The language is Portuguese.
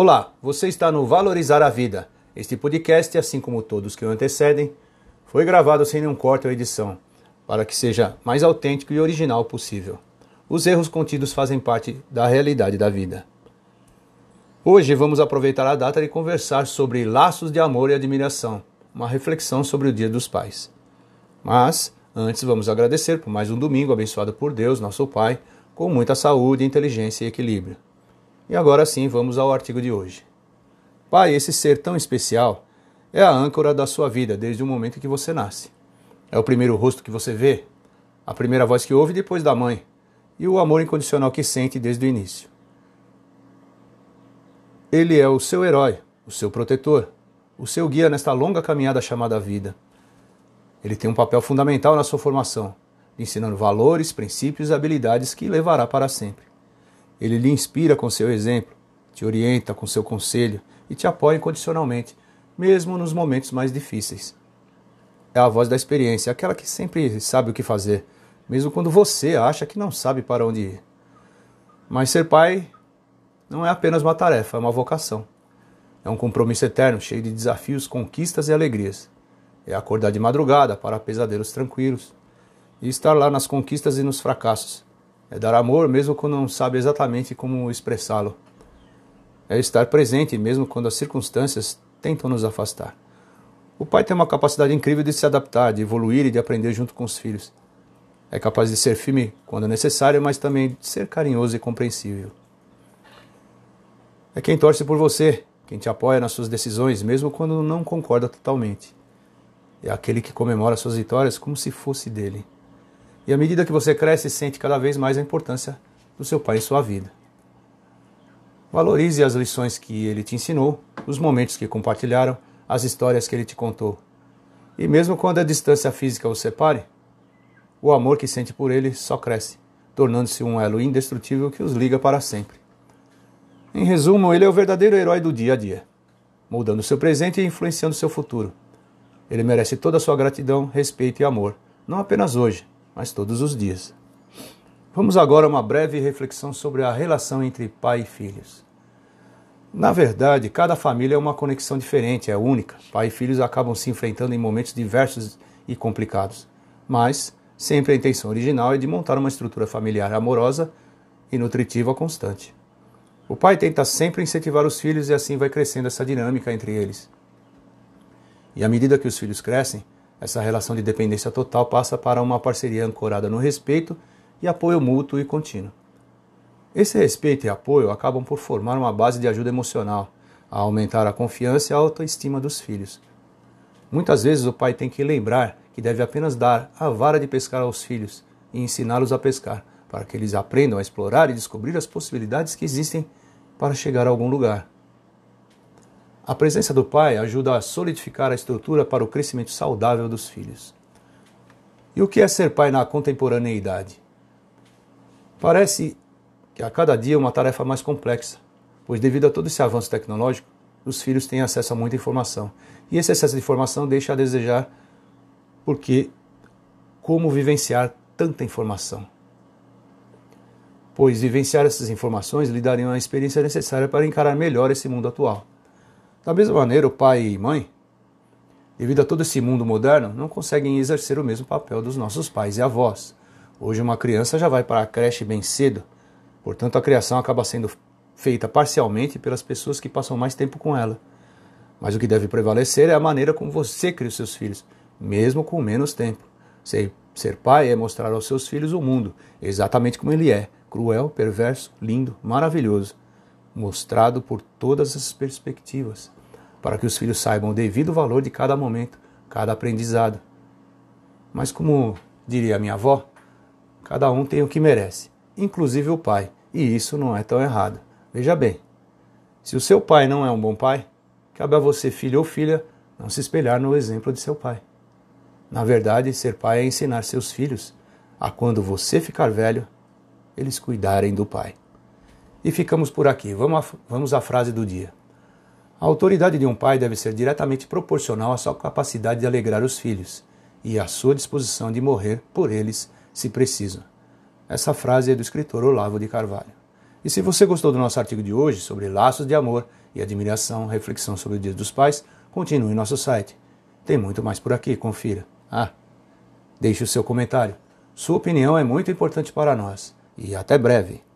Olá, você está no Valorizar a Vida. Este podcast, assim como todos que o antecedem, foi gravado sem nenhum corte ou edição, para que seja mais autêntico e original possível. Os erros contidos fazem parte da realidade da vida. Hoje vamos aproveitar a data e conversar sobre laços de amor e admiração, uma reflexão sobre o Dia dos Pais. Mas, antes, vamos agradecer por mais um domingo abençoado por Deus, nosso Pai, com muita saúde, inteligência e equilíbrio. E agora sim, vamos ao artigo de hoje. Pai, esse ser tão especial é a âncora da sua vida desde o momento que você nasce. É o primeiro rosto que você vê, a primeira voz que ouve depois da mãe, e o amor incondicional que sente desde o início. Ele é o seu herói, o seu protetor, o seu guia nesta longa caminhada chamada vida. Ele tem um papel fundamental na sua formação, ensinando valores, princípios e habilidades que levará para sempre. Ele lhe inspira com seu exemplo, te orienta com seu conselho e te apoia incondicionalmente, mesmo nos momentos mais difíceis. É a voz da experiência, aquela que sempre sabe o que fazer, mesmo quando você acha que não sabe para onde ir. Mas ser pai não é apenas uma tarefa, é uma vocação. É um compromisso eterno, cheio de desafios, conquistas e alegrias. É acordar de madrugada para pesadelos tranquilos e estar lá nas conquistas e nos fracassos, é dar amor mesmo quando não sabe exatamente como expressá-lo. É estar presente mesmo quando as circunstâncias tentam nos afastar. O pai tem uma capacidade incrível de se adaptar, de evoluir e de aprender junto com os filhos. É capaz de ser firme quando necessário, mas também de ser carinhoso e compreensível. É quem torce por você, quem te apoia nas suas decisões, mesmo quando não concorda totalmente. É aquele que comemora suas vitórias como se fosse dele. E à medida que você cresce, sente cada vez mais a importância do seu pai em sua vida. Valorize as lições que ele te ensinou, os momentos que compartilharam, as histórias que ele te contou. E mesmo quando a distância física o separe, o amor que sente por ele só cresce, tornando-se um elo indestrutível que os liga para sempre. Em resumo, ele é o verdadeiro herói do dia a dia, moldando seu presente e influenciando seu futuro. Ele merece toda a sua gratidão, respeito e amor, não apenas hoje, mas todos os dias. Vamos agora a uma breve reflexão sobre a relação entre pai e filhos. Na verdade, cada família é uma conexão diferente, é única. Pai e filhos acabam se enfrentando em momentos diversos e complicados, mas sempre a intenção original é de montar uma estrutura familiar amorosa e nutritiva constante. O pai tenta sempre incentivar os filhos e assim vai crescendo essa dinâmica entre eles. E à medida que os filhos crescem, essa relação de dependência total passa para uma parceria ancorada no respeito e apoio mútuo e contínuo. Esse respeito e apoio acabam por formar uma base de ajuda emocional, a aumentar a confiança e a autoestima dos filhos. Muitas vezes o pai tem que lembrar que deve apenas dar a vara de pescar aos filhos e ensiná-los a pescar, para que eles aprendam a explorar e descobrir as possibilidades que existem para chegar a algum lugar. A presença do pai ajuda a solidificar a estrutura para o crescimento saudável dos filhos. E o que é ser pai na contemporaneidade? Parece que a cada dia é uma tarefa mais complexa, pois devido a todo esse avanço tecnológico, os filhos têm acesso a muita informação. E esse excesso de informação deixa a desejar, porque como vivenciar tanta informação? Pois vivenciar essas informações lhe dariam a experiência necessária para encarar melhor esse mundo atual. Da mesma maneira, o pai e mãe, devido a todo esse mundo moderno, não conseguem exercer o mesmo papel dos nossos pais e avós. Hoje, uma criança já vai para a creche bem cedo, portanto, a criação acaba sendo feita parcialmente pelas pessoas que passam mais tempo com ela. Mas o que deve prevalecer é a maneira como você cria os seus filhos, mesmo com menos tempo. Ser, ser pai é mostrar aos seus filhos o mundo, exatamente como ele é: cruel, perverso, lindo, maravilhoso, mostrado por todas as perspectivas para que os filhos saibam o devido valor de cada momento, cada aprendizado. Mas, como diria minha avó, cada um tem o que merece, inclusive o pai, e isso não é tão errado. Veja bem, se o seu pai não é um bom pai, cabe a você, filho ou filha, não se espelhar no exemplo de seu pai. Na verdade, ser pai é ensinar seus filhos a quando você ficar velho, eles cuidarem do pai. E ficamos por aqui. Vamos à frase do dia. A autoridade de um pai deve ser diretamente proporcional à sua capacidade de alegrar os filhos e à sua disposição de morrer por eles, se preciso. Essa frase é do escritor Olavo de Carvalho. E se você gostou do nosso artigo de hoje sobre laços de amor e admiração, reflexão sobre o Dia dos Pais, continue em nosso site. Tem muito mais por aqui, confira. Ah, deixe o seu comentário. Sua opinião é muito importante para nós. E até breve.